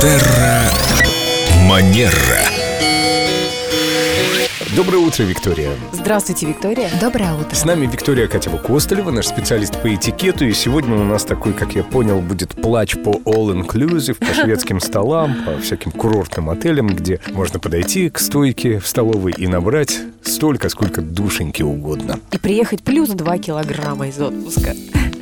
Терра Манера. Доброе утро, Виктория. Здравствуйте, Виктория. Доброе утро. С нами Виктория Катева-Костолева, наш специалист по этикету. И сегодня у нас такой, как я понял, будет плач по all-inclusive, по шведским столам, по всяким курортным отелям, где можно подойти к стойке в столовой и набрать столько, сколько душеньки угодно. И приехать плюс 2 килограмма из отпуска.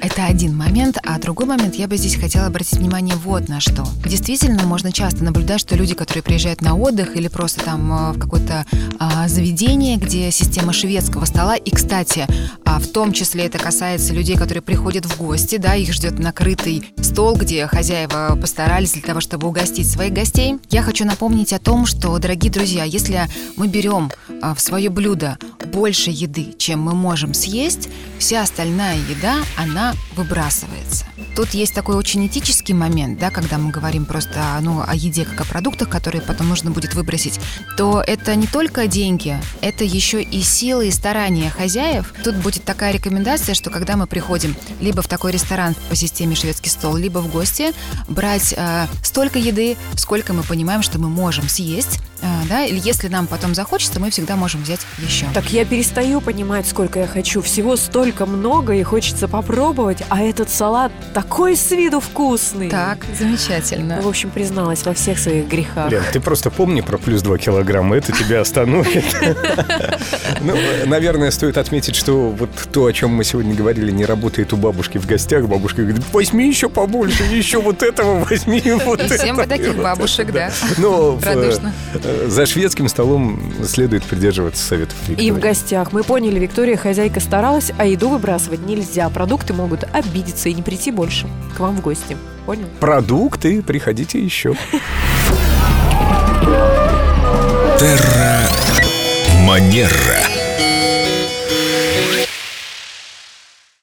Это один момент, а другой момент я бы здесь хотела обратить внимание вот на что. Действительно, можно часто наблюдать, что люди, которые приезжают на отдых или просто там э, в какое-то а, заведение, где система шведского стола, и, кстати, а, в том числе это касается людей, которые приходят в гости, да, их ждет накрытый стол, где хозяева постарались для того, чтобы угостить своих гостей. Я хочу напомнить о том, что, дорогие друзья, если мы берем а, в свое блюдо больше еды, чем мы можем съесть, вся остальная еда, она выбрасывается. Тут есть такой очень этический момент, да, когда мы говорим просто ну, о еде как о продуктах, которые потом нужно будет выбросить, то это не только деньги, это еще и силы и старания хозяев. Тут будет такая рекомендация, что когда мы приходим либо в такой ресторан по системе шведский стол, либо в гости, брать э, столько еды, сколько мы понимаем, что мы можем съесть, э, да, или если нам потом захочется, мы всегда можем взять еще. Так я перестаю понимать, сколько я хочу. Всего столько много, и хочется попробовать. А этот салат такой с виду вкусный. Так, замечательно. В общем, призналась во всех своих грехах. Лен, ты просто помни про плюс 2 килограмма, это тебя остановит. Ну, наверное, стоит отметить, что вот то, о чем мы сегодня говорили, не работает у бабушки в гостях. Бабушка говорит, возьми еще побольше, еще вот этого возьми, вот И всем бы этого». таких бабушек, да. Но Радушно. э, за шведским столом следует придерживаться советов И в Виктории. Гостях. Мы поняли, Виктория, хозяйка старалась, а еду выбрасывать нельзя. Продукты могут обидеться и не прийти больше к вам в гости. Понял? Продукты, приходите еще. Терра Манера.